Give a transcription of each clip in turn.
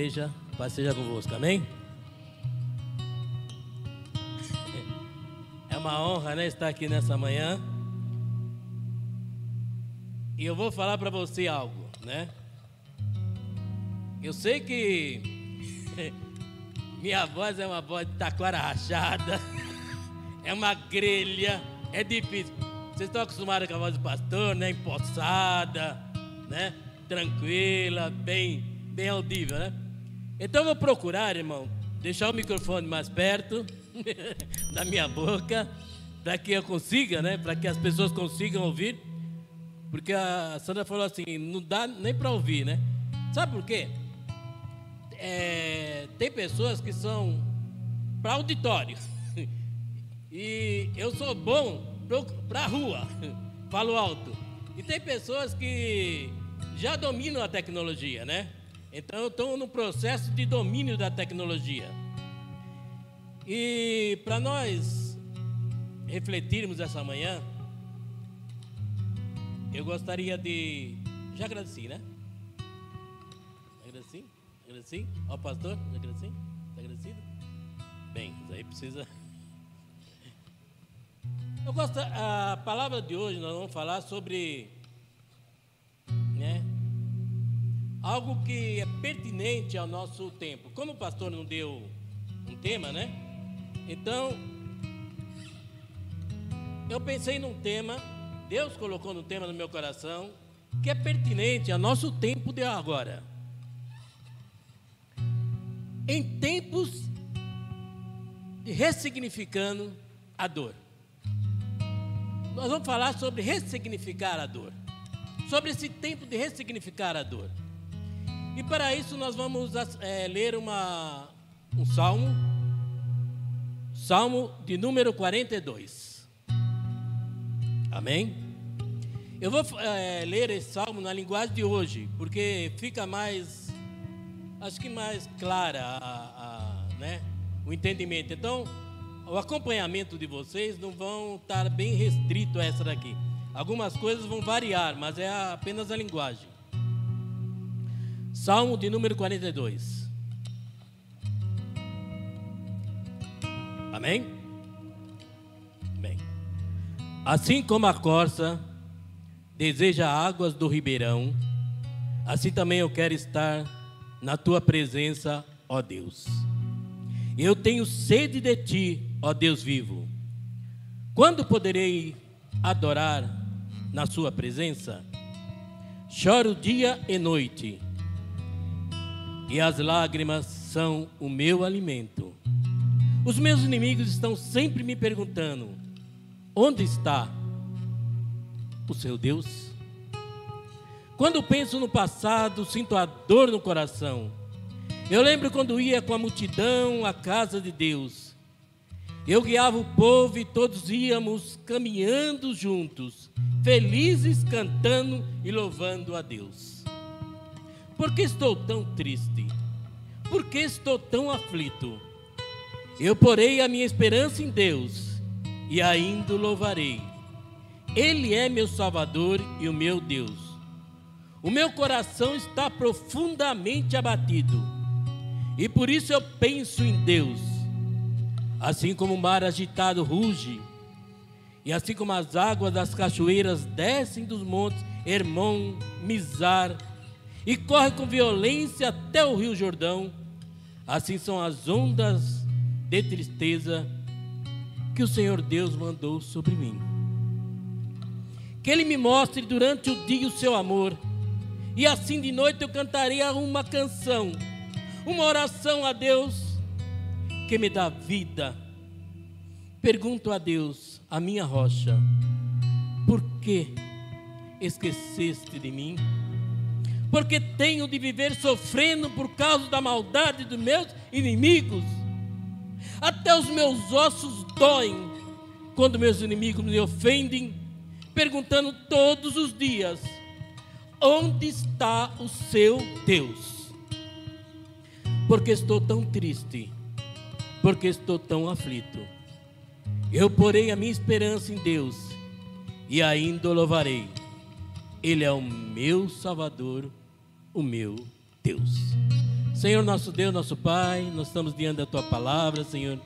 Igreja, paz seja convosco, amém? É uma honra, né, estar aqui nessa manhã. E eu vou falar para você algo, né? Eu sei que minha voz é uma voz de taquara rachada, é uma grelha, é difícil. Vocês estão acostumados com a voz do pastor, né? Empossada, né? Tranquila, bem, bem audível, né? Então vou procurar, irmão, deixar o microfone mais perto da minha boca, para que eu consiga, né? Para que as pessoas consigam ouvir. Porque a Sandra falou assim, não dá nem para ouvir, né? Sabe por quê? É, tem pessoas que são para auditório. E eu sou bom para rua, falo alto. E tem pessoas que já dominam a tecnologia, né? Então estou no processo de domínio da tecnologia. E para nós refletirmos essa manhã, eu gostaria de. Já agradeci, né? Agradeci? Agradeci? Ó, pastor, já agradeci? Está agradecido? Bem, isso aí precisa. Eu gosto, a palavra de hoje nós vamos falar sobre, né, algo que é pertinente ao nosso tempo. Como o pastor não deu um tema, né? Então, eu pensei num tema, Deus colocou um tema no meu coração, que é pertinente ao nosso tempo de agora. Em tempos de ressignificando a dor. Nós vamos falar sobre ressignificar a dor. Sobre esse tempo de ressignificar a dor. E para isso nós vamos é, ler uma, um salmo. Salmo de número 42. Amém? Eu vou é, ler esse salmo na linguagem de hoje, porque fica mais, acho que mais clara a, a, né, o entendimento. Então, o acompanhamento de vocês não vão estar bem restrito a essa daqui. Algumas coisas vão variar, mas é apenas a linguagem. Salmo de número 42. Amém? Bem. Assim como a corça deseja águas do ribeirão, assim também eu quero estar na tua presença, ó Deus. Eu tenho sede de ti, ó Deus vivo. Quando poderei adorar na Sua presença? Choro dia e noite, e as lágrimas são o meu alimento. Os meus inimigos estão sempre me perguntando: onde está o seu Deus? Quando penso no passado, sinto a dor no coração. Eu lembro quando ia com a multidão à casa de Deus eu guiava o povo e todos íamos caminhando juntos, felizes, cantando e louvando a Deus. Por que estou tão triste? Por que estou tão aflito? Eu porei a minha esperança em Deus e ainda o louvarei. Ele é meu Salvador e o meu Deus. O meu coração está profundamente abatido e por isso eu penso em Deus Assim como o mar agitado ruge, e assim como as águas das cachoeiras descem dos montes Hermon, Mizar, e correm com violência até o rio Jordão, assim são as ondas de tristeza que o Senhor Deus mandou sobre mim. Que Ele me mostre durante o dia o seu amor, e assim de noite eu cantarei uma canção, uma oração a Deus que me dá vida. Pergunto a Deus, a minha rocha, por que esqueceste de mim? Porque tenho de viver sofrendo por causa da maldade dos meus inimigos. Até os meus ossos doem quando meus inimigos me ofendem, perguntando todos os dias: onde está o seu Deus? Porque estou tão triste porque estou tão aflito. Eu porei a minha esperança em Deus e ainda o louvarei. Ele é o meu Salvador, o meu Deus. Senhor, nosso Deus, nosso Pai, nós estamos diante da tua palavra, Senhor.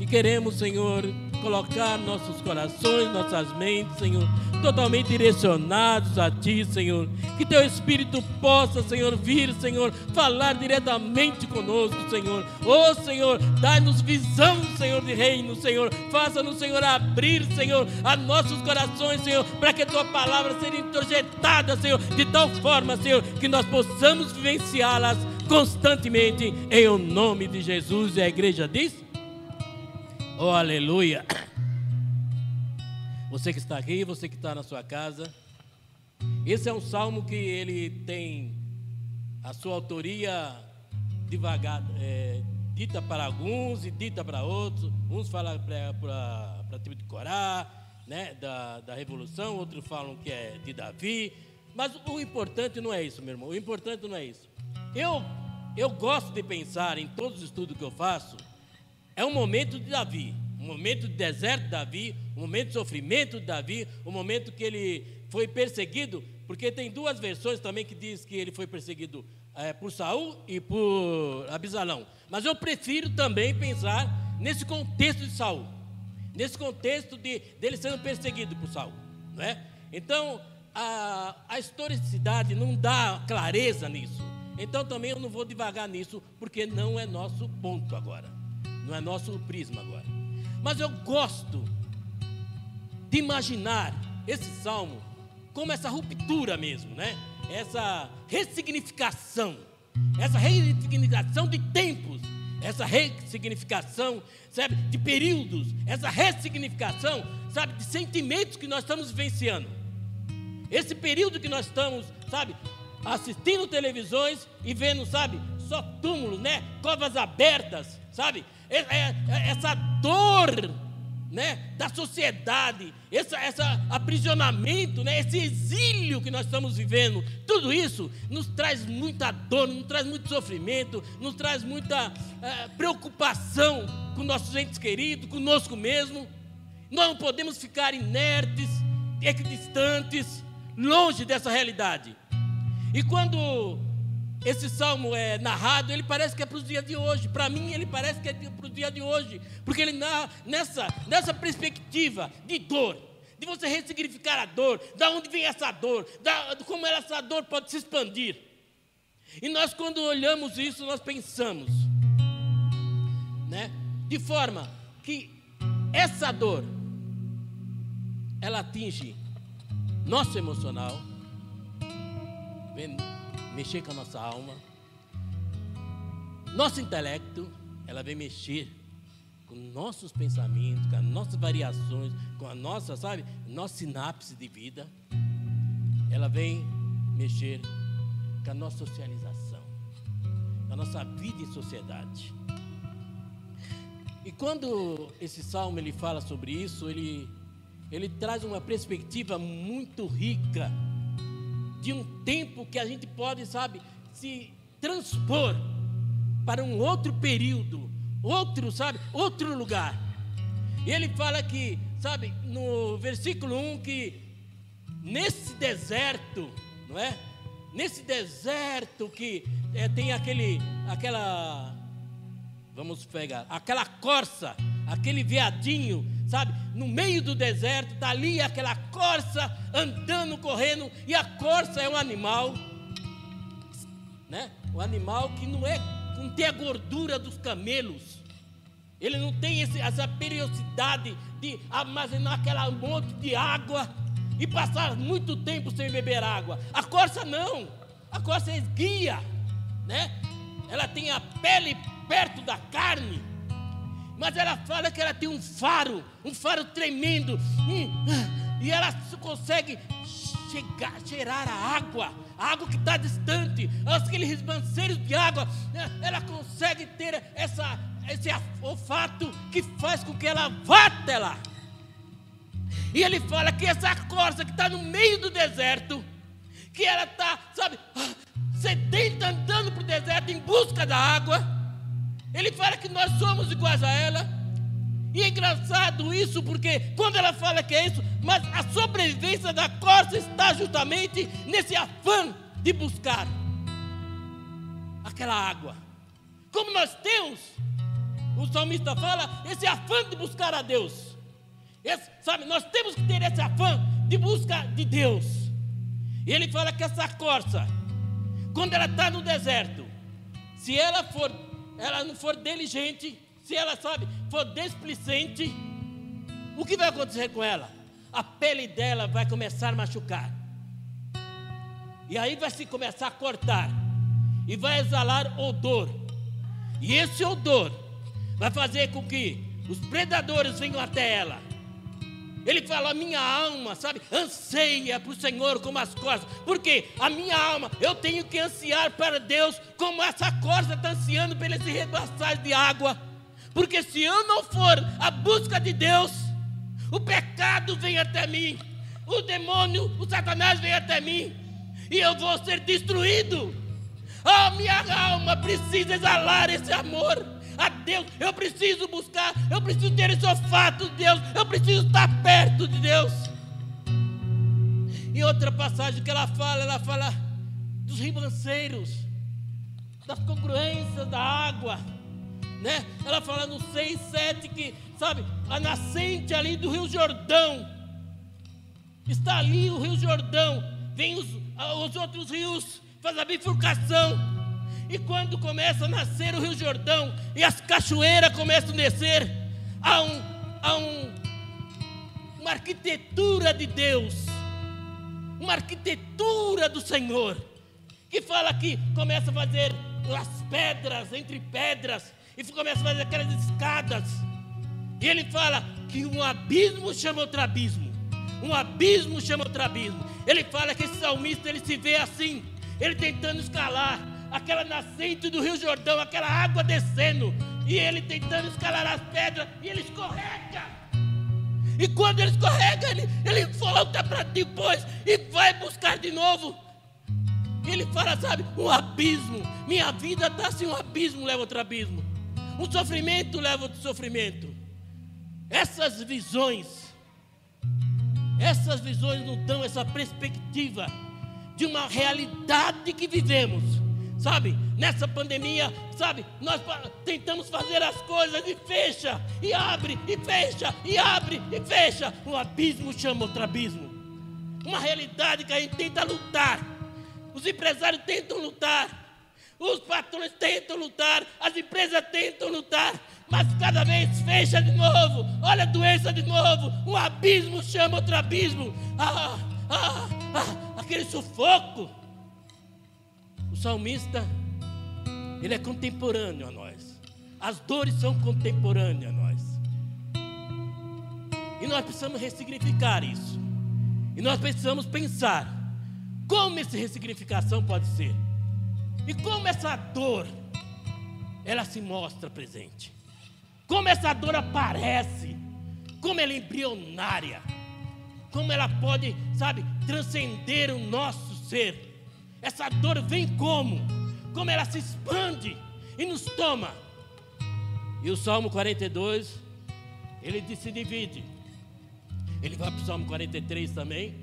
E queremos, Senhor, colocar nossos corações, nossas mentes, Senhor, totalmente direcionados a Ti, Senhor. Que Teu Espírito possa, Senhor, vir, Senhor, falar diretamente conosco, Senhor. Oh, Senhor, dai-nos visão, Senhor, de reino, Senhor. Faça-nos, Senhor, abrir, Senhor, a nossos corações, Senhor, para que Tua palavra seja introjetada, Senhor, de tal forma, Senhor, que nós possamos vivenciá-las constantemente, em o nome de Jesus. E a igreja diz. Oh, aleluia. Você que está aqui, você que está na sua casa. Esse é um salmo que ele tem a sua autoria devagar, é, dita para alguns e dita para outros. Uns falam para a tribo de Corá, né, da, da revolução, outros falam que é de Davi. Mas o importante não é isso, meu irmão. O importante não é isso. Eu, eu gosto de pensar em todos os estudos que eu faço é um momento de Davi, um momento de deserto de Davi, um momento de sofrimento de Davi, um momento que ele foi perseguido, porque tem duas versões também que diz que ele foi perseguido é, por Saul e por Abisalão. Mas eu prefiro também pensar nesse contexto de Saul, nesse contexto de dele sendo perseguido por Saul, não é? Então a, a historicidade não dá clareza nisso. Então também eu não vou devagar nisso, porque não é nosso ponto agora não é nosso prisma agora. Mas eu gosto de imaginar esse salmo como essa ruptura mesmo, né? Essa ressignificação, essa ressignificação de tempos, essa ressignificação, sabe, de períodos, essa ressignificação, sabe, de sentimentos que nós estamos vivenciando. Esse período que nós estamos, sabe, assistindo televisões e vendo, sabe, só túmulos, né? Covas abertas, sabe? É, essa dor né, da sociedade, esse essa aprisionamento, né, esse exílio que nós estamos vivendo, tudo isso nos traz muita dor, nos traz muito sofrimento, nos traz muita é, preocupação com nossos entes queridos, conosco mesmo. Nós não podemos ficar inertes, equidistantes, longe dessa realidade. E quando esse salmo é narrado, ele parece que é para os dias de hoje. Para mim, ele parece que é para os dias de hoje. Porque ele narra nessa, nessa perspectiva de dor, de você ressignificar a dor, da onde vem essa dor, da, como essa dor pode se expandir. E nós, quando olhamos isso, nós pensamos, né? De forma que essa dor, ela atinge nosso emocional, mexer com a nossa alma. Nosso intelecto, ela vem mexer com nossos pensamentos, com as nossas variações, com a nossa, sabe, nossa sinapse de vida. Ela vem mexer com a nossa socialização, com a nossa vida em sociedade. E quando esse salmo ele fala sobre isso, ele ele traz uma perspectiva muito rica de um tempo que a gente pode, sabe, se transpor para um outro período, outro, sabe, outro lugar. E ele fala que, sabe, no versículo 1 que nesse deserto, não é? Nesse deserto que é, tem aquele, aquela, vamos pegar, aquela corça, aquele veadinho sabe? No meio do deserto, está ali aquela corça andando, correndo, e a corça é um animal, né? Um animal que não é, não tem a gordura dos camelos. Ele não tem esse, essa periodicidade de armazenar aquela monte de água e passar muito tempo sem beber água. A corça não. A corça é esguia, né? Ela tem a pele perto da carne mas ela fala que ela tem um faro, um faro tremendo, e ela consegue chegar, cheirar a água, a água que está distante, aqueles ribanceiros de água, né? ela consegue ter essa, esse olfato que faz com que ela vá até lá. E ele fala que essa corça que está no meio do deserto, que ela está, sabe, sedenta andando para o deserto em busca da água, ele fala que nós somos iguais a ela. E é engraçado isso, porque quando ela fala que é isso, mas a sobrevivência da corça está justamente nesse afã de buscar aquela água, Como nós temos, o salmista fala, esse afã de buscar a Deus. Esse, sabe, nós temos que ter esse afã de busca de Deus. E ele fala que essa corça, quando ela está no deserto, se ela for, ela não for diligente, se ela sabe, for desplicente, o que vai acontecer com ela? A pele dela vai começar a machucar. E aí vai se começar a cortar. E vai exalar odor. E esse odor vai fazer com que os predadores venham até ela. Ele fala: a minha alma, sabe, anseia para o Senhor como as corças. Porque a minha alma, eu tenho que ansiar para Deus como essa corça está ansiando pelos rebaçais de água. Porque se eu não for à busca de Deus, o pecado vem até mim, o demônio, o Satanás vem até mim, e eu vou ser destruído. Oh, minha alma precisa exalar esse amor a Deus. Eu preciso buscar, eu preciso ter esse olfato de Deus, eu preciso estar perto de Deus. Em outra passagem que ela fala, ela fala dos ribanceiros, das congruências da água, né? Ela fala no 6, 7 que, sabe, a nascente ali do Rio Jordão, está ali o Rio Jordão, vem os, os outros rios, faz a bifurcação, e quando começa a nascer o Rio Jordão e as cachoeiras começam a descer, há, um, há um, uma arquitetura de Deus, uma arquitetura do Senhor, que fala que começa a fazer as pedras entre pedras, e começa a fazer aquelas escadas. E ele fala que um abismo chama outro abismo. Um abismo chama outro abismo. Ele fala que esse salmista ele se vê assim, ele tentando escalar aquela nascente do Rio Jordão, aquela água descendo, e ele tentando escalar as pedras, e ele escorrega. E quando ele escorrega, ele, ele volta para depois e vai buscar de novo. Ele fala, sabe, um abismo. Minha vida está assim, um abismo leva outro abismo. Um sofrimento leva outro sofrimento. Essas visões, essas visões nos dão essa perspectiva de uma realidade que vivemos sabe? Nessa pandemia, sabe? Nós tentamos fazer as coisas e fecha, e abre, e fecha, e abre, e fecha. Um abismo chama outro abismo. Uma realidade que a gente tenta lutar. Os empresários tentam lutar. Os patrões tentam lutar. As empresas tentam lutar. Mas cada vez fecha de novo. Olha a doença de novo. Um abismo chama outro abismo. Ah, ah, ah, aquele sufoco salmista, ele é contemporâneo a nós. As dores são contemporâneas a nós. E nós precisamos ressignificar isso. E nós precisamos pensar como essa ressignificação pode ser. E como essa dor ela se mostra presente. Como essa dor aparece. Como ela é embrionária. Como ela pode, sabe, transcender o nosso ser essa dor vem como? Como ela se expande e nos toma. E o Salmo 42, ele se divide. Ele vai para o Salmo 43 também.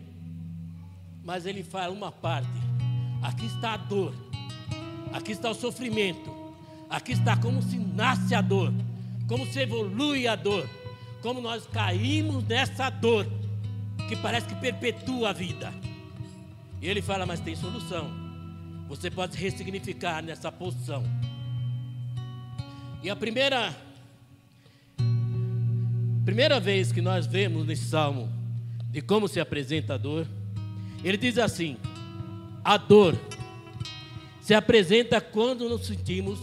Mas ele fala uma parte. Aqui está a dor. Aqui está o sofrimento. Aqui está como se nasce a dor. Como se evolui a dor. Como nós caímos nessa dor. Que parece que perpetua a vida. E ele fala, mas tem solução. Você pode ressignificar nessa posição. E a primeira primeira vez que nós vemos nesse salmo de como se apresenta a dor, ele diz assim: a dor se apresenta quando nos sentimos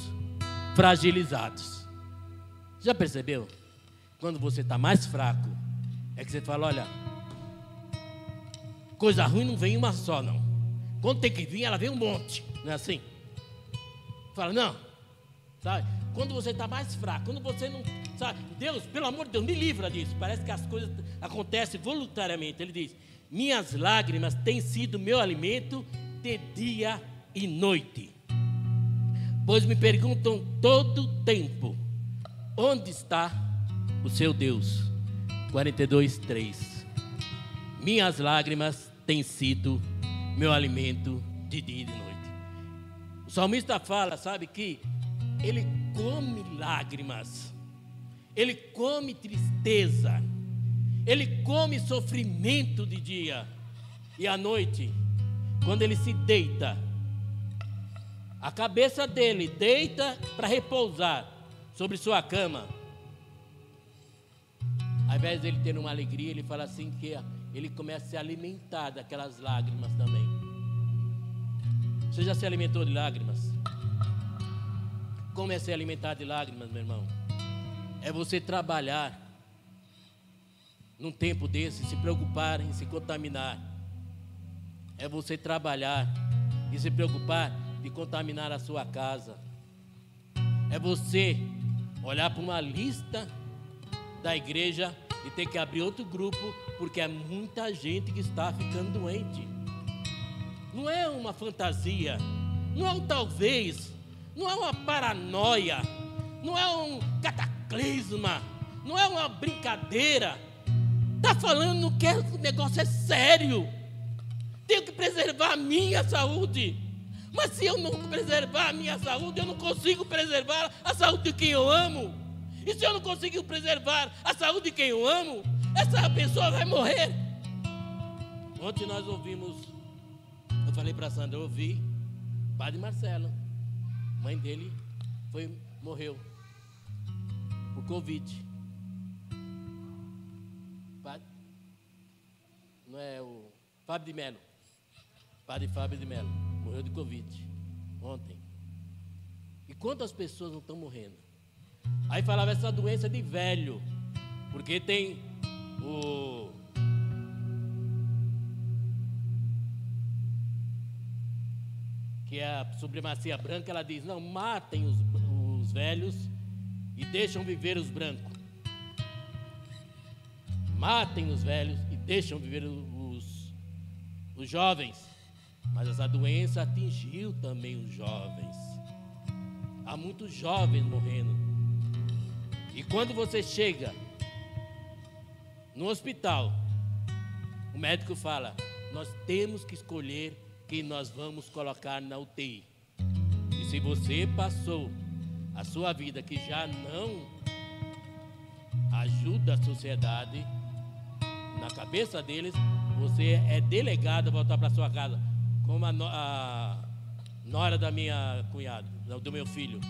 fragilizados. Já percebeu? Quando você está mais fraco, é que você fala: olha, Coisa ruim não vem uma só, não. Quando tem que vir, ela vem um monte. Não é assim? Fala, não. Sabe? Quando você está mais fraco, quando você não. Sabe? Deus, pelo amor de Deus, me livra disso. Parece que as coisas acontecem voluntariamente. Ele diz: Minhas lágrimas têm sido meu alimento de dia e noite. Pois me perguntam todo tempo: Onde está o seu Deus? 42, 3. Minhas lágrimas tem sido meu alimento de dia e de noite. O salmista fala, sabe, que ele come lágrimas, ele come tristeza, ele come sofrimento de dia e à noite, quando ele se deita, a cabeça dele deita para repousar sobre sua cama. Ao invés dele ter uma alegria, ele fala assim que ele começa a se alimentar daquelas lágrimas também. Você já se alimentou de lágrimas? Como é ser alimentado de lágrimas, meu irmão? É você trabalhar num tempo desse, se preocupar em se contaminar. É você trabalhar e se preocupar de contaminar a sua casa. É você olhar para uma lista da igreja e ter que abrir outro grupo, porque é muita gente que está ficando doente. Não é uma fantasia, não é um talvez, não é uma paranoia, não é um cataclisma, não é uma brincadeira. Está falando que o negócio é sério. Tenho que preservar a minha saúde. Mas se eu não preservar a minha saúde, eu não consigo preservar a saúde de quem eu amo. E se eu não conseguir preservar a saúde de quem eu amo, essa pessoa vai morrer. Ontem nós ouvimos, eu falei para Sandra, eu ouvi, Padre Marcelo, mãe dele foi, morreu por Covid. Padre, não é o Fábio de Melo. Padre Fábio de Melo, morreu de Covid ontem. E quantas pessoas não estão morrendo? Aí falava essa doença de velho, porque tem o que é a supremacia branca, ela diz: não, matem os, os velhos e deixam viver os brancos. Matem os velhos e deixam viver os, os jovens. Mas essa doença atingiu também os jovens. Há muitos jovens morrendo. E quando você chega no hospital, o médico fala: Nós temos que escolher quem nós vamos colocar na UTI. E se você passou a sua vida que já não ajuda a sociedade, na cabeça deles, você é delegado a voltar para sua casa como a, a nora da minha cunhada, do meu filho.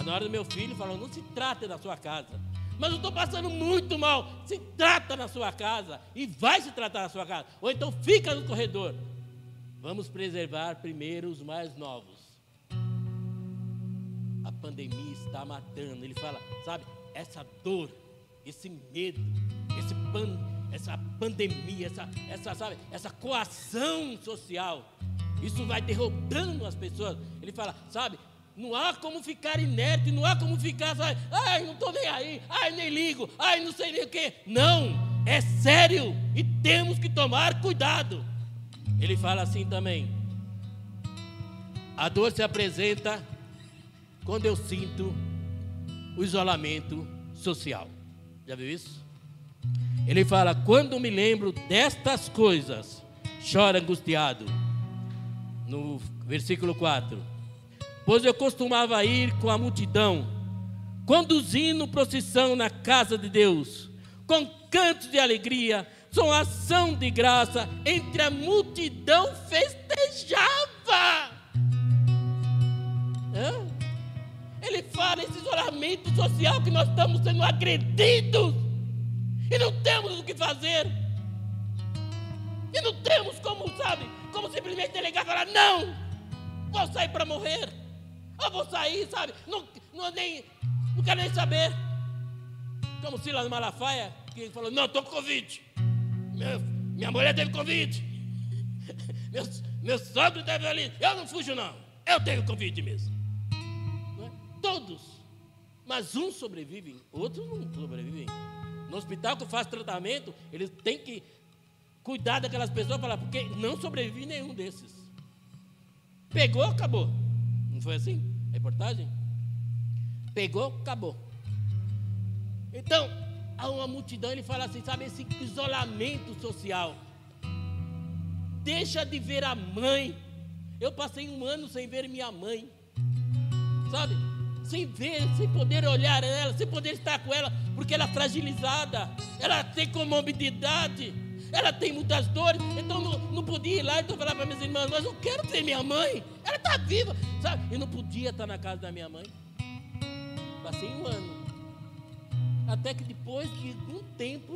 A nora do meu filho falou: não se trata da sua casa. Mas eu estou passando muito mal. Se trata na sua casa e vai se tratar na sua casa. Ou então fica no corredor. Vamos preservar primeiro os mais novos. A pandemia está matando. Ele fala, sabe, essa dor, esse medo, esse pan, essa pandemia, essa, essa, sabe, essa coação social isso vai derrotando as pessoas. Ele fala, sabe, não há como ficar inerte, não há como ficar, sabe, ai, não estou nem aí, ai, nem ligo, ai, não sei nem o que. Não, é sério e temos que tomar cuidado. Ele fala assim também: a dor se apresenta quando eu sinto o isolamento social. Já viu isso? Ele fala: quando me lembro destas coisas, choro angustiado no versículo 4. Pois eu costumava ir com a multidão, conduzindo procissão na casa de Deus, com cantos de alegria, com ação de graça, entre a multidão festejava. Hã? Ele fala esse isolamento social que nós estamos sendo agredidos e não temos o que fazer. E não temos como, sabe, como simplesmente delegar e falar, não, vou sair para morrer. Eu vou sair, sabe? Não, não, nem, não quero nem saber. Como Silas Malafaia, que falou, não, estou com Covid. Meu, minha mulher teve Covid. Meu, meu sogro teve ali. Eu não fujo, não. Eu tenho Covid mesmo. É? Todos. Mas uns sobrevivem, outros não sobrevivem. No hospital que faz tratamento, eles têm que cuidar daquelas pessoas, falar, porque não sobrevive nenhum desses. Pegou, acabou. Não foi assim? Reportagem? Pegou, acabou. Então, há uma multidão, ele fala assim, sabe, esse isolamento social. Deixa de ver a mãe. Eu passei um ano sem ver minha mãe. Sabe? sem ver, sem poder olhar ela, sem poder estar com ela, porque ela é fragilizada, ela tem comorbidade, ela tem muitas dores, então não, não podia ir lá, então falar para minhas irmãs, mas eu quero ter minha mãe, ela está viva, sabe? E não podia estar na casa da minha mãe. Passei um ano. Até que depois de um tempo,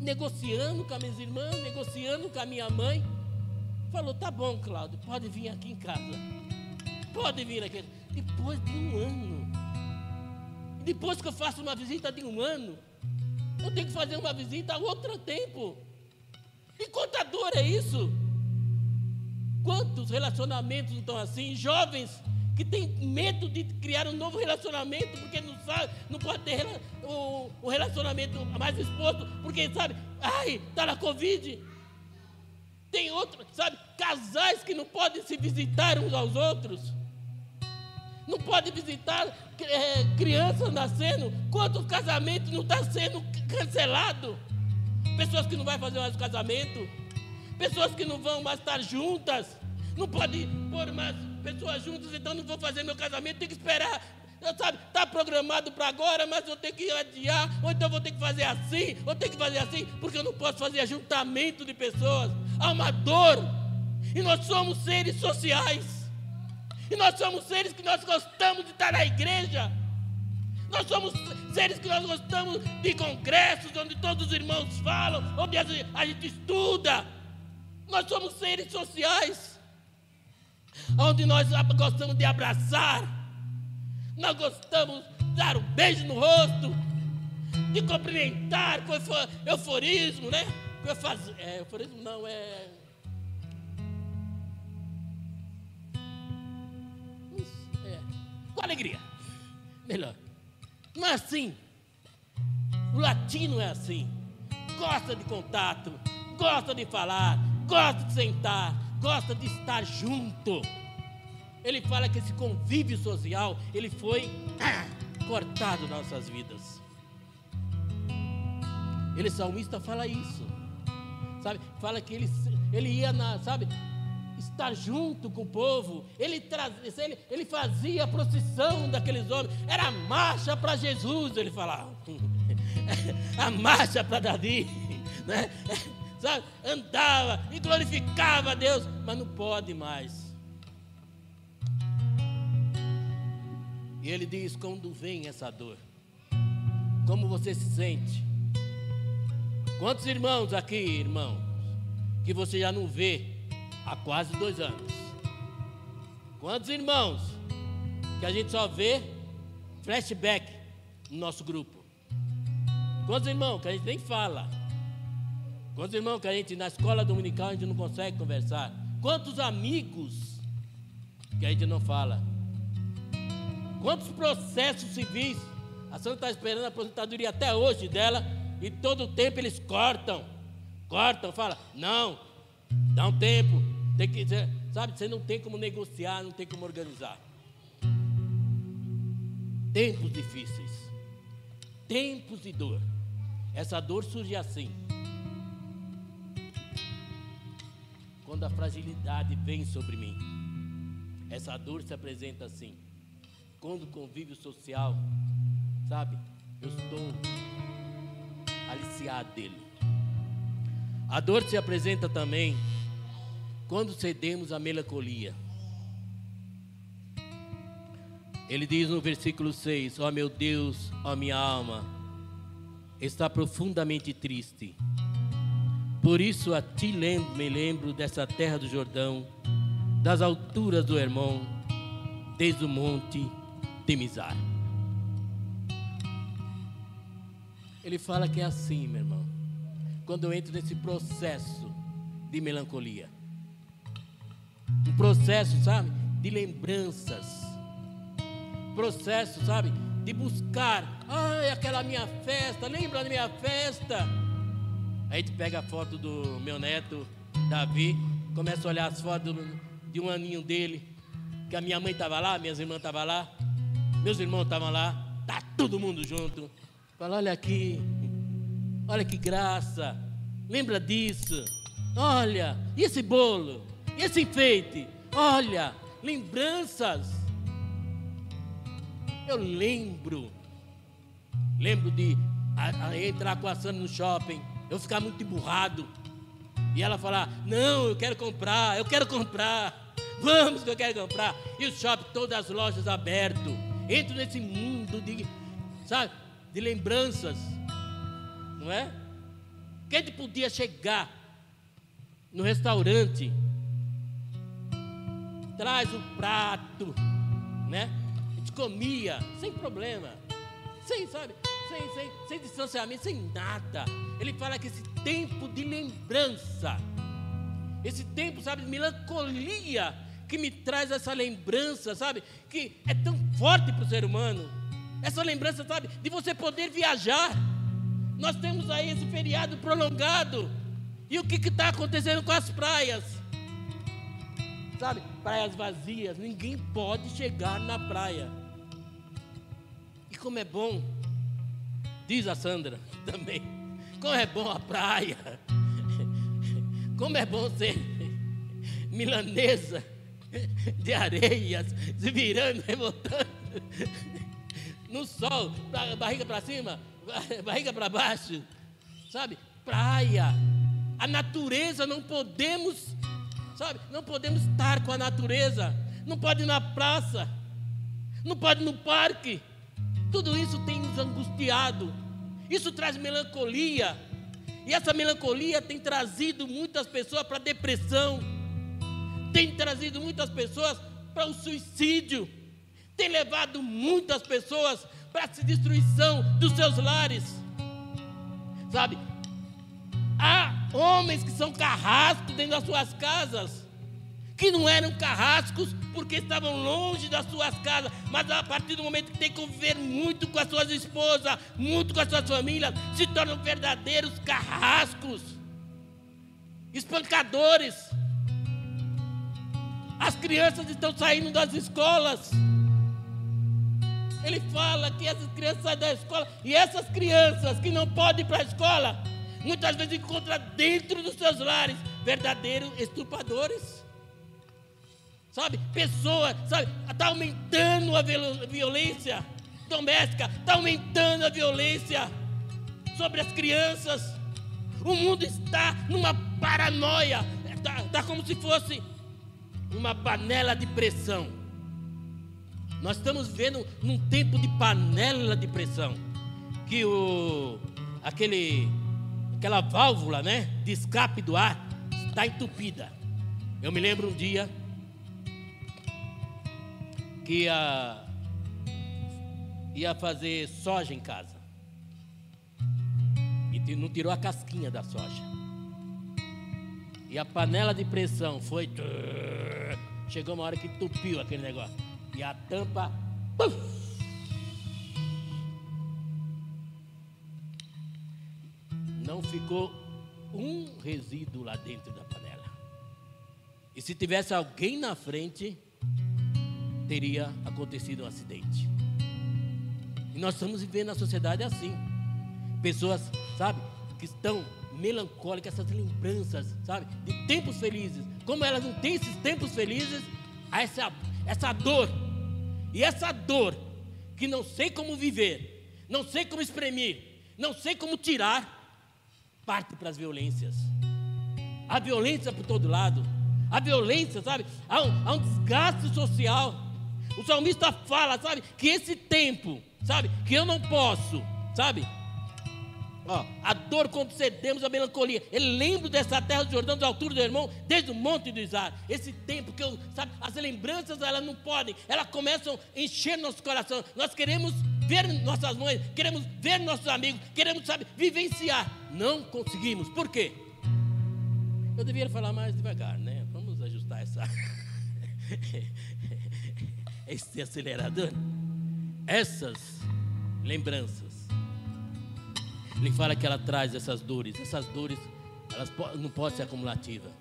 negociando com as minhas irmãs, negociando com a minha mãe, falou: tá bom, Cláudio, pode vir aqui em casa. Pode vir aqui. Depois de um ano. Depois que eu faço uma visita de um ano, eu tenho que fazer uma visita a outro tempo. E quanta dor é isso? Quantos relacionamentos estão assim? Jovens que têm medo de criar um novo relacionamento, porque não sabe, não pode ter o, o relacionamento mais exposto, porque sabe, ai, está na Covid. Tem outros, sabe, casais que não podem se visitar uns aos outros. Não pode visitar é, crianças nascendo. Quantos casamentos não estão tá sendo cancelado? Pessoas que não vão fazer mais casamento. Pessoas que não vão mais estar juntas. Não pode pôr mais pessoas juntas, então não vou fazer meu casamento, tem que esperar. Sabe, está programado para agora, mas eu tenho que adiar, ou então vou ter que fazer assim, ou tenho que fazer assim, porque eu não posso fazer ajuntamento de pessoas. Há uma dor, e nós somos seres sociais, e nós somos seres que nós gostamos de estar na igreja. Nós somos seres que nós gostamos de congressos onde todos os irmãos falam, onde a gente estuda. Nós somos seres sociais onde nós gostamos de abraçar, nós gostamos de dar um beijo no rosto, de cumprimentar com euforismo, né? Com eufaz... é, euforismo não, é. é. Com alegria. Melhor. Não é assim. O latino é assim. Gosta de contato, gosta de falar, gosta de sentar, gosta de estar junto. Ele fala que esse convívio social, ele foi ah, cortado nossas vidas. Ele salmista fala isso. Sabe? Fala que ele, ele ia na, sabe, estar junto com o povo. Ele, traz, ele, ele fazia a procissão daqueles homens. Era a marcha para Jesus, ele falava. a marcha para Davi. Né? sabe? Andava e glorificava a Deus, mas não pode mais. E ele diz: quando vem essa dor, como você se sente? Quantos irmãos aqui, irmãos, que você já não vê há quase dois anos? Quantos irmãos que a gente só vê flashback no nosso grupo? Quantos irmãos que a gente nem fala? Quantos irmãos que a gente na escola dominical a gente não consegue conversar? Quantos amigos que a gente não fala? Quantos processos civis? A Santa está esperando a aposentadoria até hoje dela e todo o tempo eles cortam, cortam, fala, não, dá um tempo, tem que, sabe, você não tem como negociar, não tem como organizar. Tempos difíceis, tempos de dor. Essa dor surge assim. quando a fragilidade vem sobre mim. Essa dor se apresenta assim. Quando o convívio social, sabe, eu estou aliciado dele. A dor se apresenta também quando cedemos à melancolia. Ele diz no versículo 6: Ó oh, meu Deus, ó oh, minha alma, está profundamente triste por isso a ti lembro, me lembro dessa terra do Jordão, das alturas do Hermon, desde o monte de Mizar. Ele fala que é assim, meu irmão. Quando eu entro nesse processo de melancolia. Um processo, sabe, de lembranças. Processo, sabe, de buscar. Ai, aquela minha festa, lembra da minha festa? A gente pega a foto do meu neto, Davi, começa a olhar as fotos de um aninho dele, que a minha mãe estava lá, minhas irmãs estavam lá, meus irmãos estavam lá, tá todo mundo junto. Fala, olha aqui, olha que graça, lembra disso, olha, e esse bolo, esse enfeite, olha, lembranças. Eu lembro, lembro de a, a entrar com a Sandra no shopping, eu ficar muito emburrado. E ela falar: Não, eu quero comprar, eu quero comprar. Vamos que eu quero comprar. E o shopping, todas as lojas abertas. Entro nesse mundo de, sabe, de lembranças. Não é? Que a gente podia chegar no restaurante, traz o prato, né? A gente comia sem problema, sem, sabe, sem, sem, sem distanciamento, sem nada. Ele fala que esse tempo de lembrança, esse tempo, sabe, de melancolia, que me traz essa lembrança, sabe, que é tão forte para o ser humano. Essa lembrança, sabe, de você poder viajar. Nós temos aí esse feriado prolongado. E o que está acontecendo com as praias? Sabe, praias vazias, ninguém pode chegar na praia. E como é bom, diz a Sandra também, como é bom a praia, como é bom ser milanesa de areias, se virando, revoltando, no sol, barriga para cima, barriga para baixo, sabe? Praia, a natureza não podemos, sabe? Não podemos estar com a natureza, não pode ir na praça, não pode ir no parque. Tudo isso tem nos angustiado, isso traz melancolia, e essa melancolia tem trazido muitas pessoas para depressão tem trazido muitas pessoas para o suicídio, tem levado muitas pessoas para a destruição dos seus lares. Sabe? Há homens que são carrascos dentro das suas casas, que não eram carrascos porque estavam longe das suas casas, mas a partir do momento que tem que conviver muito com as suas esposas, muito com as suas famílias, se tornam verdadeiros carrascos, espancadores as crianças estão saindo das escolas. Ele fala que essas crianças saem da escola e essas crianças que não podem ir para a escola, muitas vezes encontram dentro dos seus lares verdadeiros estupradores. Sabe? Pessoas, sabe? Está aumentando a violência doméstica, está aumentando a violência sobre as crianças. O mundo está numa paranoia, está tá como se fosse uma panela de pressão. Nós estamos vendo num tempo de panela de pressão que o aquele aquela válvula, né, de escape do ar está entupida. Eu me lembro um dia que ia, fazer soja em casa e não tirou a casquinha da soja. E a panela de pressão foi. Chegou uma hora que entupiu aquele negócio. E a tampa. Puf, não ficou um resíduo lá dentro da panela. E se tivesse alguém na frente, teria acontecido um acidente. E nós estamos vivendo na sociedade assim. Pessoas, sabe, que estão melancólica, essas lembranças, sabe? De tempos felizes. Como elas não têm esses tempos felizes, há essa, essa dor. E essa dor, que não sei como viver, não sei como exprimir, não sei como tirar, parte para as violências. A violência por todo lado. A violência, sabe? Há um, há um desgaste social. O salmista fala, sabe? Que esse tempo, sabe? Que eu não posso, sabe? Ó, a dor quando cedemos a melancolia. Ele lembra dessa terra do Jordão, da altura do irmão, desde o monte do Isar. Esse tempo que eu, sabe, as lembranças elas não podem, elas começam a encher nosso coração. Nós queremos ver nossas mães, queremos ver nossos amigos, queremos, sabe, vivenciar. Não conseguimos. Por quê? Eu deveria falar mais devagar, né? Vamos ajustar essa esse acelerador. Essas lembranças ele fala que ela traz essas dores. Essas dores, elas não podem ser acumulativas.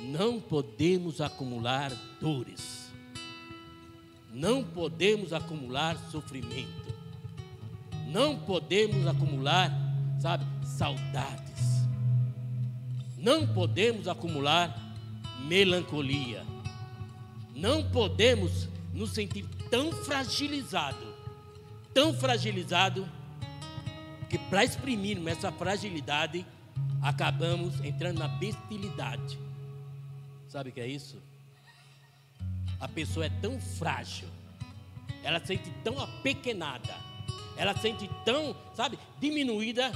Não podemos acumular dores. Não podemos acumular sofrimento. Não podemos acumular, sabe, saudades. Não podemos acumular melancolia. Não podemos nos sentir tão fragilizado, tão fragilizado, que para exprimirmos essa fragilidade, acabamos entrando na bestialidade. Sabe o que é isso? A pessoa é tão frágil, ela se sente tão apequenada, ela se sente tão, sabe, diminuída,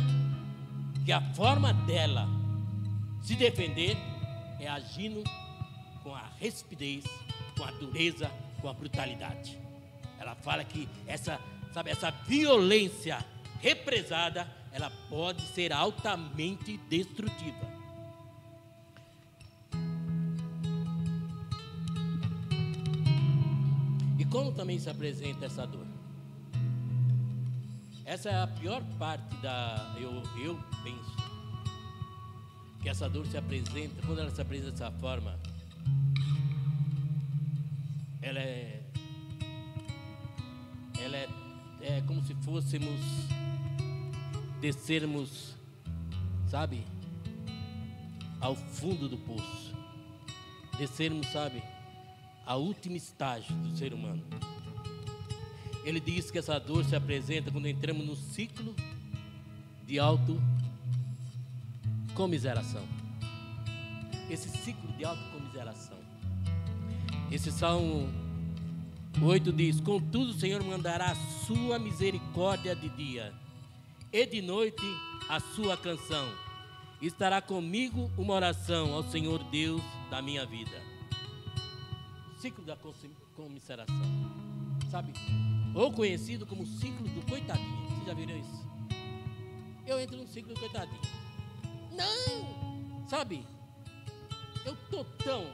que a forma dela se defender é agindo com a rispidez, com a dureza, com a brutalidade. Ela fala que essa, sabe, essa violência represada, ela pode ser altamente destrutiva. Como também se apresenta essa dor? Essa é a pior parte da. Eu, eu penso. Que essa dor se apresenta, quando ela se apresenta dessa forma, ela é. Ela é, é como se fôssemos descermos, sabe, ao fundo do poço. Descermos, sabe, ao último estágio do ser humano. Ele diz que essa dor se apresenta quando entramos no ciclo de auto comiseração. Esse ciclo de autocomiseração. Esse Salmo 8 diz: Contudo, o Senhor mandará a sua misericórdia de dia, e de noite a sua canção. Estará comigo uma oração ao Senhor Deus da minha vida. Ciclo da comiseração. Sabe? Ou conhecido como ciclo do coitadinho. Vocês já viram isso? Eu entro no ciclo do coitadinho. Não! Sabe? Eu tô tão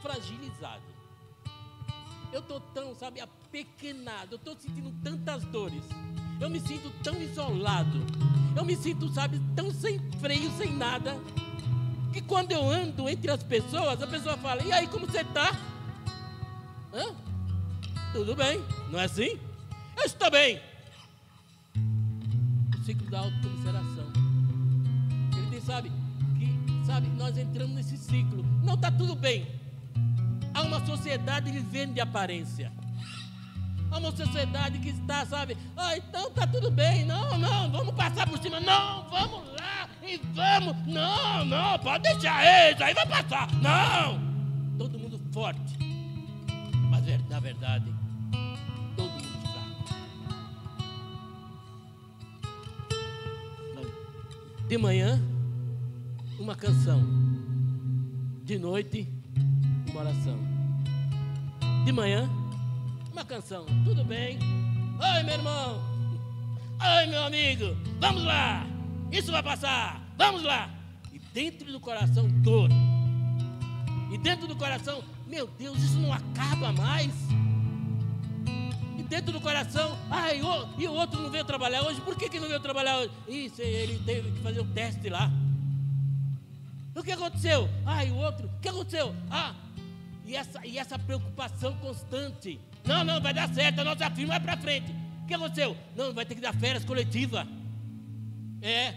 fragilizado eu estou tão, sabe, apequenado, eu estou sentindo tantas dores, eu me sinto tão isolado, eu me sinto, sabe, tão sem freio, sem nada, que quando eu ando entre as pessoas, a pessoa fala: E aí, como você está? Tudo bem, não é assim? Eu estou bem. O ciclo da autocomiseração. Ele diz, sabe, que, sabe, nós entramos nesse ciclo. Não está tudo bem. Há uma sociedade vivendo de aparência. Há uma sociedade que está, sabe? Ah, então tá tudo bem. Não, não, vamos passar por cima. Não, vamos lá e vamos. Não, não, pode deixar isso, aí vai passar. Não! Todo mundo forte. Verdade, todo mundo fraco. De manhã, uma canção. De noite, uma oração. De manhã, uma canção. Tudo bem? Oi, meu irmão. Oi, meu amigo. Vamos lá. Isso vai passar. Vamos lá. E dentro do coração, dor. E dentro do coração, meu Deus, isso não acaba mais. E dentro do coração, ai, e o outro não veio trabalhar hoje. Por que, que não veio trabalhar hoje? Isso, ele teve que fazer o um teste lá. O que aconteceu? Ai, o outro, o que aconteceu? Ah, e essa, e essa preocupação constante. Não, não, vai dar certo, a nossa firma vai para frente. O que aconteceu? Não, vai ter que dar férias coletiva. É.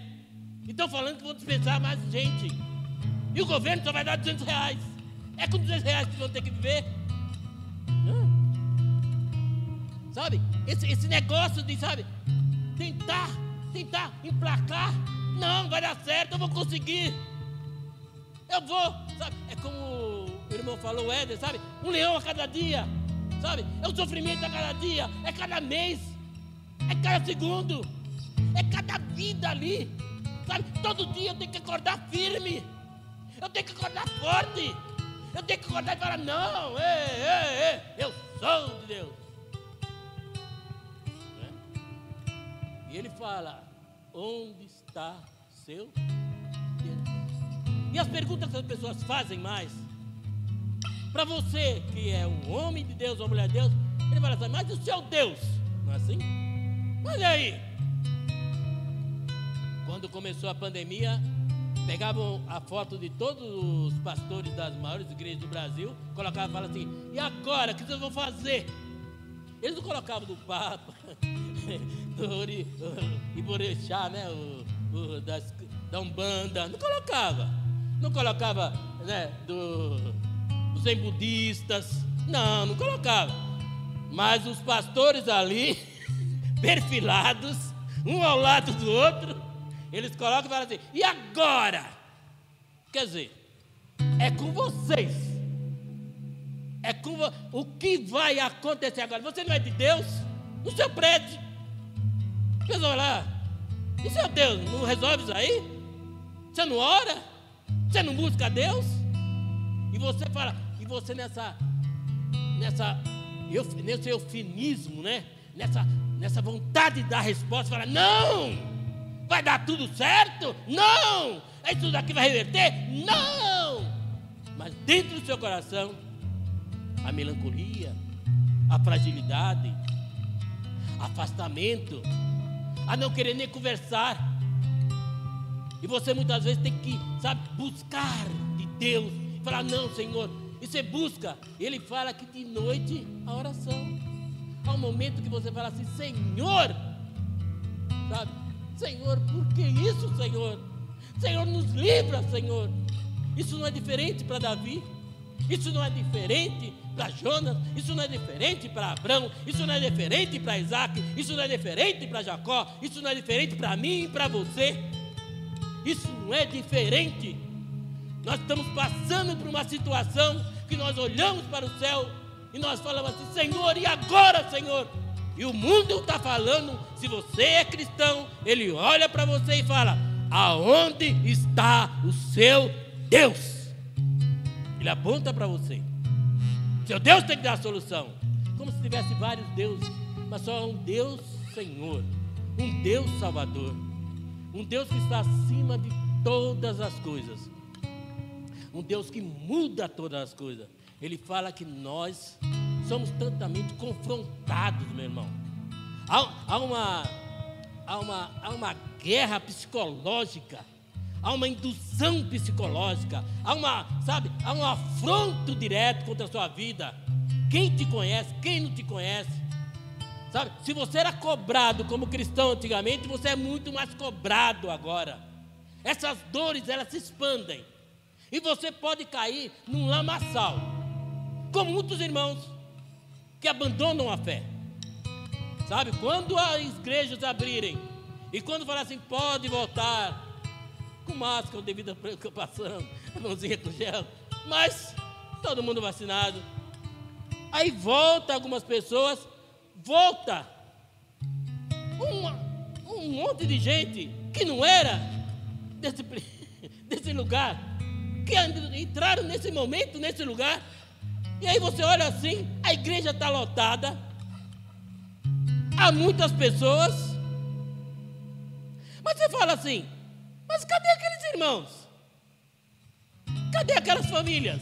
E estão falando que vão dispensar mais gente. E o governo só vai dar 200 reais. É com 200 reais que vão ter que viver. Sabe? Esse, esse negócio de, sabe? Tentar, tentar emplacar. Não, vai dar certo, eu vou conseguir. Eu vou, sabe? É como o irmão falou, Éder, sabe? Um leão a cada dia, sabe? É um sofrimento a cada dia, é cada mês, é cada segundo, é cada vida ali, sabe? Todo dia eu tenho que acordar firme, eu tenho que acordar forte, eu tenho que acordar e falar: não, ei, ei, ei, eu sou de Deus. É? E ele fala: onde está seu Deus? E as perguntas que as pessoas fazem mais para você que é um homem de Deus, uma mulher de Deus, ele fala assim, mas o seu Deus, não é assim? Mas aí, quando começou a pandemia, pegavam a foto de todos os pastores das maiores igrejas do Brasil, colocavam e falavam assim, e agora, o que vocês vão fazer? Eles não colocavam do Papa, do Iborechá, né? O, o, das, da Umbanda, não colocava. Não colocava né, do sem budistas. Não, não colocava. Mas os pastores ali, perfilados, um ao lado do outro, eles colocam e falam assim: e agora? Quer dizer, é com vocês. É com vo... o que vai acontecer agora. Você não é de Deus? No seu prédio. Pessoal lá. E seu Deus não resolve isso aí? Você não ora? Você não busca Deus? E você fala, e você nessa, nessa, nesse eufemismo, né? Nessa, nessa vontade de dar resposta, fala, não! Vai dar tudo certo? Não! Isso daqui vai reverter? Não! Mas dentro do seu coração, a melancolia, a fragilidade, afastamento, a não querer nem conversar. E você muitas vezes tem que, sabe, buscar de Deus. Falar, não, Senhor. E você busca. Ele fala que de noite a oração. Há um momento que você fala assim, Senhor. Sabe? Senhor, por que isso, Senhor? Senhor, nos livra, Senhor. Isso não é diferente para Davi. Isso não é diferente para Jonas, isso não é diferente para Abraão, isso não é diferente para Isaac, isso não é diferente para Jacó, isso não é diferente para mim e para você. Isso não é diferente. Nós estamos passando por uma situação que nós olhamos para o céu e nós falamos assim: Senhor, e agora, Senhor? E o mundo está falando, se você é cristão, ele olha para você e fala: Aonde está o seu Deus. Ele aponta para você. Seu Deus tem que dar a solução. Como se tivesse vários deuses, mas só um Deus Senhor, um Deus Salvador, um Deus que está acima de todas as coisas, um Deus que muda todas as coisas. Ele fala que nós somos tantamente confrontados, meu irmão. Há, há, uma, há, uma, há uma guerra psicológica há uma indução psicológica, há uma, sabe, há um afronto direto contra a sua vida. Quem te conhece, quem não te conhece, sabe? Se você era cobrado como cristão antigamente, você é muito mais cobrado agora. Essas dores, elas se expandem. E você pode cair num lamaçal. Como muitos irmãos que abandonam a fé. Sabe? Quando as igrejas abrirem e quando falar assim, pode voltar, com máscara devido à preocupação, a mãozinha com gel, mas todo mundo vacinado. Aí volta algumas pessoas, volta uma, um monte de gente que não era desse, desse lugar, que entraram nesse momento, nesse lugar. E aí você olha assim, a igreja está lotada, há muitas pessoas, mas você fala assim, mas cadê aqueles irmãos? Cadê aquelas famílias?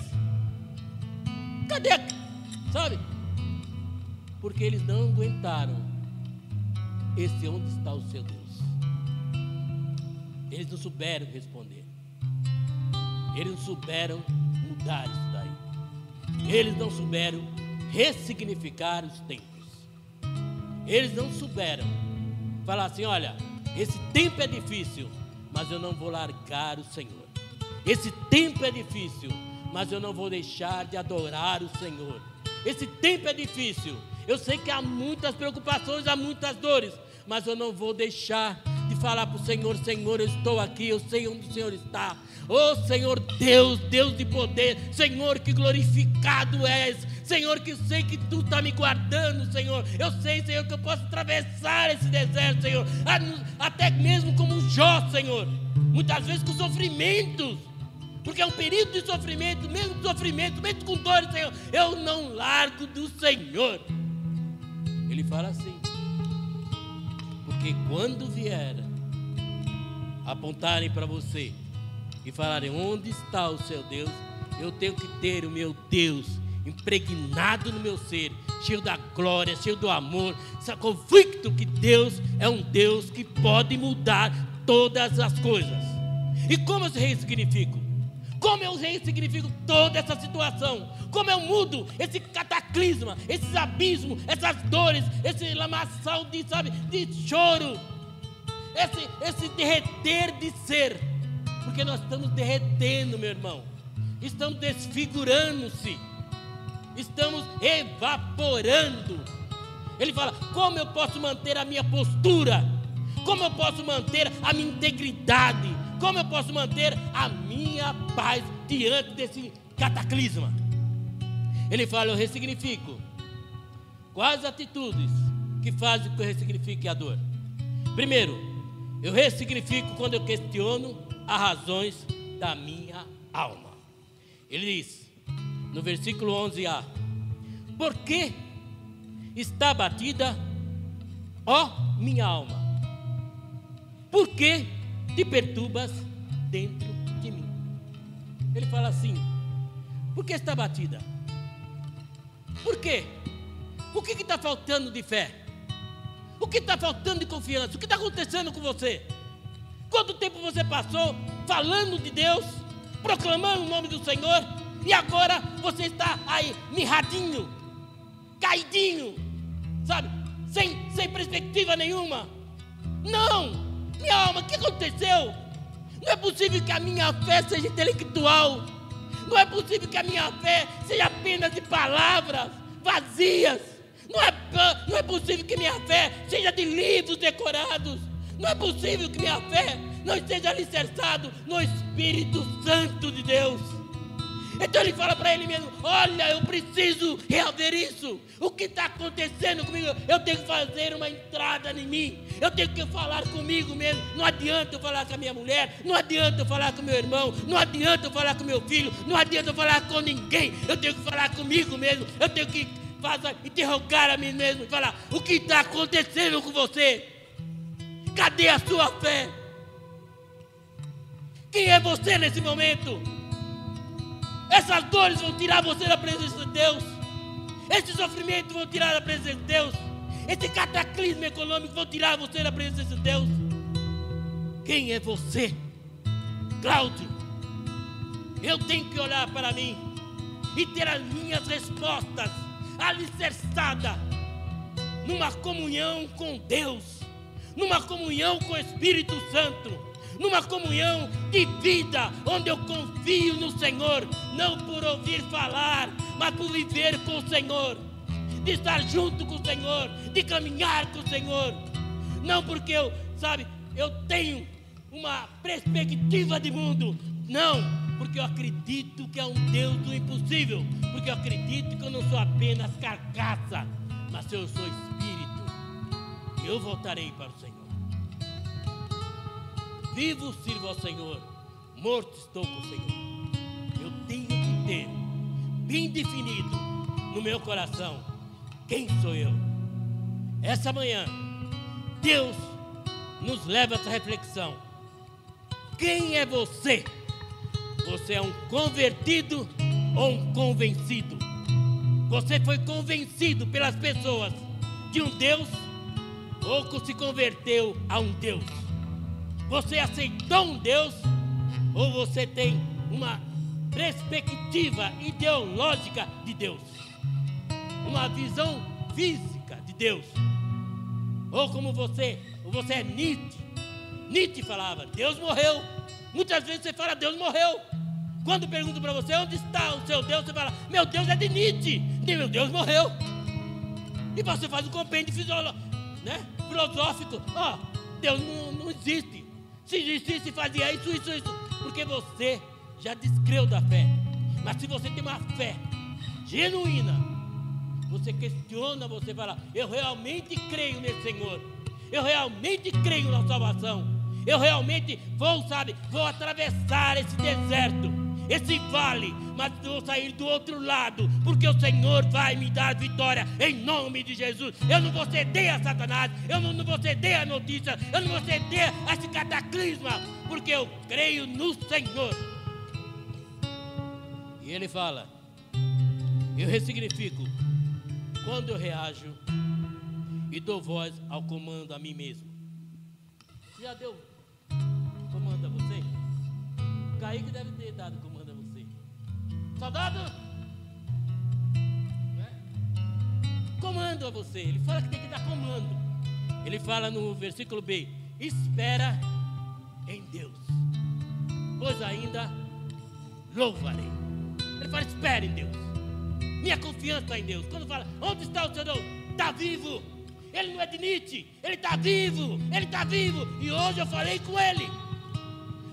Cadê? Sabe? Porque eles não aguentaram esse onde está o seu Deus. Eles não souberam responder. Eles não souberam mudar isso. Eles não souberam ressignificar os tempos. Eles não souberam falar assim: olha, esse tempo é difícil, mas eu não vou largar o Senhor. Esse tempo é difícil, mas eu não vou deixar de adorar o Senhor. Esse tempo é difícil. Eu sei que há muitas preocupações, há muitas dores, mas eu não vou deixar de falar para o Senhor: Senhor, eu estou aqui, eu sei onde o Senhor está. Oh Senhor Deus, Deus de poder, Senhor, que glorificado és, Senhor, que eu sei que tu está me guardando, Senhor. Eu sei, Senhor, que eu posso atravessar esse deserto, Senhor. Até mesmo como Jó, Senhor. Muitas vezes com sofrimentos. Porque é um período de sofrimento, mesmo sofrimento, mesmo com dores, Senhor. Eu não largo do Senhor. Ele fala assim. Porque quando vier apontarem para você e falarem onde está o seu Deus, eu tenho que ter o meu Deus impregnado no meu ser, cheio da glória, cheio do amor, convicto que Deus é um Deus que pode mudar todas as coisas. E como eu ressignifico? Como eu ressignifico toda essa situação? Como eu mudo esse cataclisma, esses abismos, essas dores, esse lamaçal de, sabe, de choro, esse, esse derreter de ser? Porque nós estamos derretendo, meu irmão. Estamos desfigurando-se estamos evaporando. Ele fala: como eu posso manter a minha postura? Como eu posso manter a minha integridade? Como eu posso manter a minha paz diante desse cataclisma? Ele fala: eu ressignifico. Quais atitudes que fazem com que eu ressignifique a dor? Primeiro, eu ressignifico quando eu questiono as razões da minha alma. Ele diz, no versículo 11a: Por que está batida, ó minha alma? Por que te perturbas dentro de mim? Ele fala assim: Por que está batida? Por quê? O que está faltando de fé? O que está faltando de confiança? O que está acontecendo com você? Quanto tempo você passou falando de Deus, proclamando o nome do Senhor, e agora você está aí mirradinho, caidinho, sabe? Sem, sem perspectiva nenhuma. Não! Minha alma, o que aconteceu? Não é possível que a minha fé seja intelectual. Não é possível que a minha fé seja apenas de palavras vazias. Não é, não é possível que minha fé seja de livros decorados. Não é possível que minha fé não esteja alicerçado no Espírito Santo de Deus. Então ele fala para ele mesmo: Olha, eu preciso reaver isso. O que está acontecendo comigo? Eu tenho que fazer uma entrada em mim. Eu tenho que falar comigo mesmo. Não adianta eu falar com a minha mulher. Não adianta eu falar com meu irmão. Não adianta eu falar com meu filho. Não adianta eu falar com ninguém. Eu tenho que falar comigo mesmo. Eu tenho que fazer, interrogar a mim mesmo e falar: O que está acontecendo com você? Cadê a sua fé? Quem é você nesse momento? Essas dores vão tirar você da presença de Deus. Esses sofrimentos vão tirar da presença de Deus. Esse cataclismo econômico vão tirar você da presença de Deus. Quem é você? Cláudio, eu tenho que olhar para mim e ter as minhas respostas alicerçadas numa comunhão com Deus, numa comunhão com o Espírito Santo numa comunhão de vida, onde eu confio no Senhor, não por ouvir falar, mas por viver com o Senhor, de estar junto com o Senhor, de caminhar com o Senhor. Não porque eu, sabe, eu tenho uma perspectiva de mundo, não, porque eu acredito que é um Deus do impossível, porque eu acredito que eu não sou apenas carcaça, mas eu sou espírito, eu voltarei para o Senhor. Vivo sirvo ao Senhor, morto estou com o Senhor. Eu tenho que ter bem definido no meu coração quem sou eu. Essa manhã, Deus nos leva a essa reflexão. Quem é você? Você é um convertido ou um convencido? Você foi convencido pelas pessoas de um Deus ou se converteu a um Deus? Você aceitou um Deus ou você tem uma perspectiva ideológica de Deus? Uma visão física de Deus? Ou como você, ou você é Nietzsche. Nietzsche falava, Deus morreu. Muitas vezes você fala, Deus morreu. Quando pergunto para você, onde está o seu Deus? Você fala, meu Deus é de Nietzsche. Meu Deus morreu. E você faz um compêndio né, filosófico. Ó, oh, Deus não, não existe. Se existisse, fazia isso, isso, isso. Porque você já descreu da fé. Mas se você tem uma fé genuína, você questiona, você fala: Eu realmente creio nesse Senhor. Eu realmente creio na salvação. Eu realmente vou, sabe, vou atravessar esse deserto esse vale, mas vou sair do outro lado, porque o Senhor vai me dar vitória em nome de Jesus. Eu não vou ceder a Satanás, eu não, não vou ceder a notícia, eu não vou ceder a esse cataclisma, porque eu creio no Senhor. E ele fala: eu ressignifico quando eu reajo e dou voz ao comando a mim mesmo. Já deu comando a você? Kaique deve ter dado comando Soldado! Né? Comando a você. Ele fala que tem que dar comando. Ele fala no versículo B: Espera em Deus, pois ainda louvarei. Ele fala: Espere em Deus. minha confiança em Deus. Quando fala, onde está o Senhor? Está vivo. Ele não é de Nietzsche, ele está vivo, ele está vivo. E hoje eu falei com ele.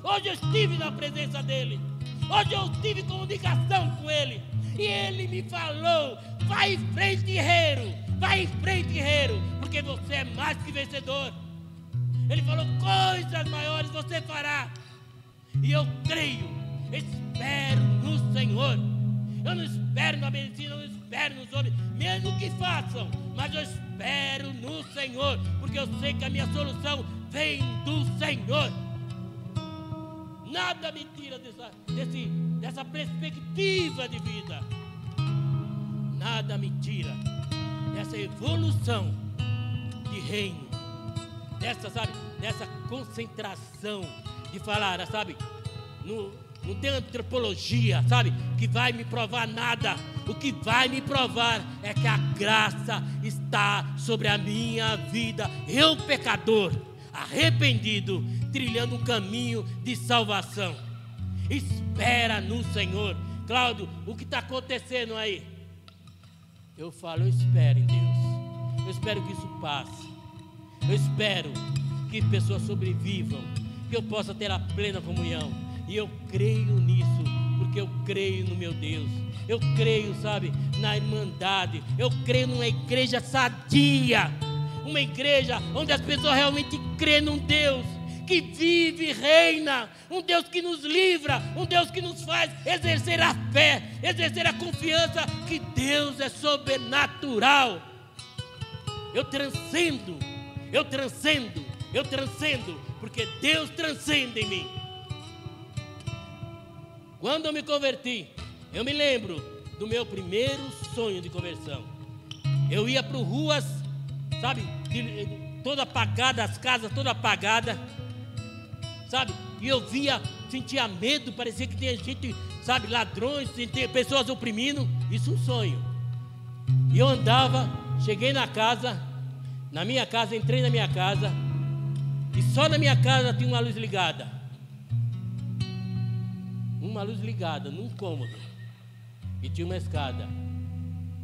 Hoje eu estive na presença dele. Hoje eu tive comunicação com ele. E ele me falou: vai em frente, guerreiro. Vai em frente, guerreiro. Porque você é mais que vencedor. Ele falou: coisas maiores você fará. E eu creio, espero no Senhor. Eu não espero na medicina, eu não espero nos homens, mesmo que façam, mas eu espero no Senhor, porque eu sei que a minha solução vem do Senhor. Nada me tira dessa, desse, dessa perspectiva de vida. Nada me tira dessa evolução de reino, dessa, sabe, dessa concentração de falar, sabe, no, não tem antropologia, sabe, que vai me provar nada. O que vai me provar é que a graça está sobre a minha vida. Eu, pecador, arrependido, trilhando um caminho de salvação. Espera no Senhor. Cláudio, o que está acontecendo aí? Eu falo, eu espero em Deus. Eu espero que isso passe. Eu espero que pessoas sobrevivam. Que eu possa ter a plena comunhão e eu creio nisso, porque eu creio no meu Deus. Eu creio, sabe, na irmandade. Eu creio numa igreja sadia. Uma igreja onde as pessoas realmente creem num Deus que vive e reina, um Deus que nos livra, um Deus que nos faz exercer a fé, exercer a confiança que Deus é sobrenatural. Eu transcendo, eu transcendo, eu transcendo, porque Deus transcende em mim. Quando eu me converti, eu me lembro do meu primeiro sonho de conversão. Eu ia para ruas, sabe, toda apagada, as casas toda apagada, sabe? E eu via, sentia medo, parecia que tinha gente, sabe, ladrões, pessoas oprimindo. Isso é um sonho. E eu andava, cheguei na casa, na minha casa, entrei na minha casa, e só na minha casa tinha uma luz ligada uma luz ligada num cômodo e tinha uma escada.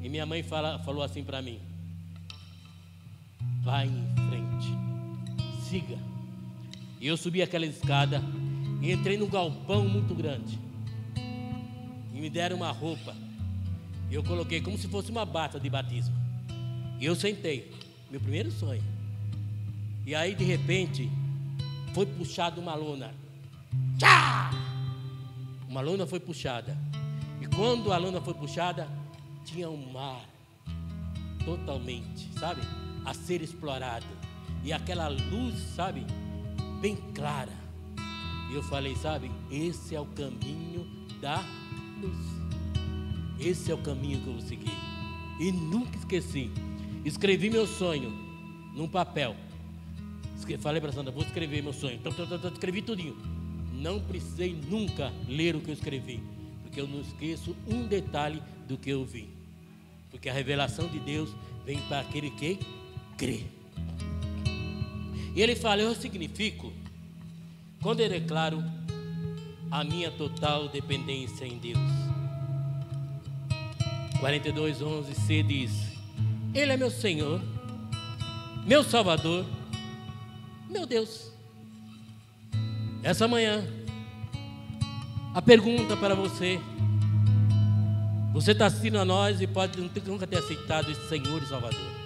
E minha mãe fala, falou assim para mim: vai em frente, siga. E eu subi aquela escada e entrei num galpão muito grande. E me deram uma roupa. Eu coloquei como se fosse uma bata de batismo. E eu sentei, meu primeiro sonho. E aí de repente foi puxado uma lona. Tchá! Uma lona foi puxada. E quando a lona foi puxada, tinha um mar totalmente, sabe? A ser explorado. E aquela luz, sabe? Bem clara. E eu falei, sabe? Esse é o caminho da luz. Esse é o caminho que eu vou seguir. E nunca esqueci. Escrevi meu sonho num papel. Falei para Sandra, vou escrever meu sonho. Então, então, então, escrevi tudinho não precisei nunca ler o que eu escrevi, porque eu não esqueço um detalhe do que eu vi. Porque a revelação de Deus vem para aquele que crê. E ele fala: Eu significo, quando eu declaro a minha total dependência em Deus. 42, 11 C diz: Ele é meu Senhor, meu Salvador, meu Deus. Essa manhã, a pergunta para você: você está assistindo a nós e pode nunca ter aceitado esse Senhor e Salvador.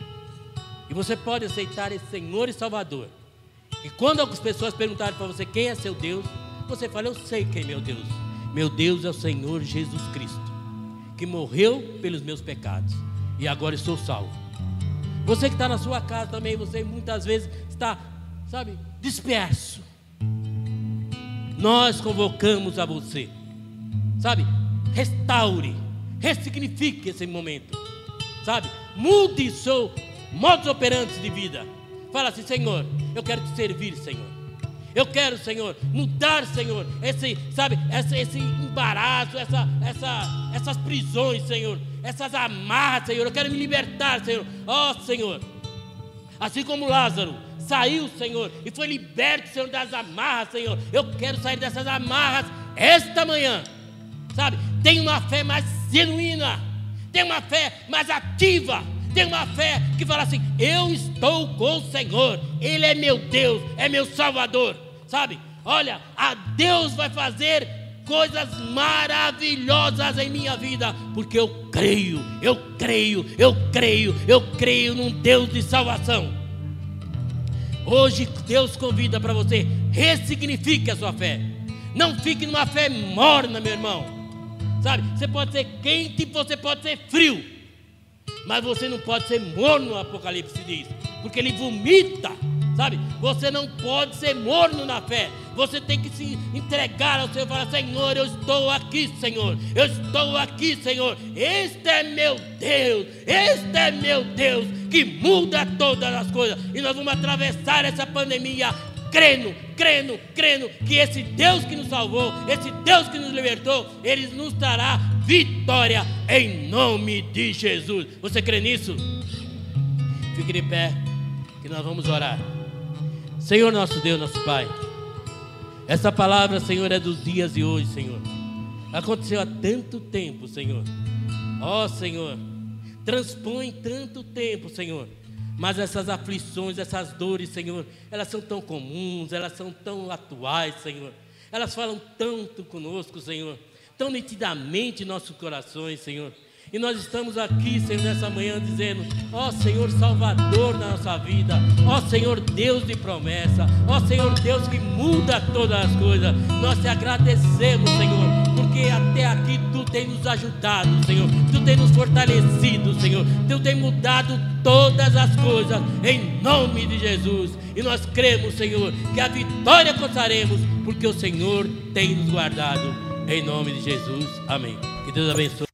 E você pode aceitar esse Senhor e Salvador. E quando as pessoas perguntarem para você quem é seu Deus, você fala: Eu sei quem é meu Deus. Meu Deus é o Senhor Jesus Cristo, que morreu pelos meus pecados e agora estou salvo. Você que está na sua casa também, você muitas vezes está, sabe, disperso nós convocamos a você. Sabe? Restaure, ressignifique esse momento. Sabe? Mude seu modus operandi de vida. Fala assim, Senhor, eu quero te servir, Senhor. Eu quero, Senhor, mudar, Senhor, esse, sabe, esse, esse embaraço, essa, essa, essas prisões, Senhor, essas amarras, Senhor. Eu quero me libertar, Senhor. Ó, oh, Senhor, assim como Lázaro, saiu, Senhor, e foi liberto, Senhor, das amarras, Senhor. Eu quero sair dessas amarras esta manhã, sabe? Tenha uma fé mais genuína, Tem uma fé mais ativa. Tem uma fé que fala assim: Eu estou com o Senhor, Ele é meu Deus, é meu Salvador. Sabe? Olha, a Deus vai fazer coisas maravilhosas em minha vida, porque eu creio, eu creio, eu creio, eu creio num Deus de salvação. Hoje Deus convida para você, ressignifique a sua fé. Não fique numa fé morna, meu irmão. Sabe? Você pode ser quente, você pode ser frio. Mas você não pode ser morno, o Apocalipse diz. Porque ele vomita sabe? Você não pode ser morno na fé. Você tem que se entregar ao Senhor e falar: Senhor, eu estou aqui, Senhor. Eu estou aqui, Senhor. Este é meu Deus. Este é meu Deus que muda todas as coisas. E nós vamos atravessar essa pandemia crendo, crendo, crendo que esse Deus que nos salvou, esse Deus que nos libertou, Ele nos dará vitória em nome de Jesus. Você crê nisso? Fique de pé, que nós vamos orar. Senhor nosso Deus, nosso Pai, essa palavra, Senhor, é dos dias de hoje, Senhor. Aconteceu há tanto tempo, Senhor. Ó oh, Senhor, transpõe tanto tempo, Senhor. Mas essas aflições, essas dores, Senhor, elas são tão comuns, elas são tão atuais, Senhor. Elas falam tanto conosco, Senhor, tão nitidamente nossos corações, Senhor. E nós estamos aqui, Senhor, nessa manhã dizendo: Ó Senhor Salvador da nossa vida, ó Senhor Deus de promessa, ó Senhor Deus que muda todas as coisas. Nós te agradecemos, Senhor, porque até aqui tu tem nos ajudado, Senhor, tu tem nos fortalecido, Senhor, tu tem mudado todas as coisas em nome de Jesus. E nós cremos, Senhor, que a vitória contaremos, porque o Senhor tem nos guardado em nome de Jesus. Amém. Que Deus abençoe.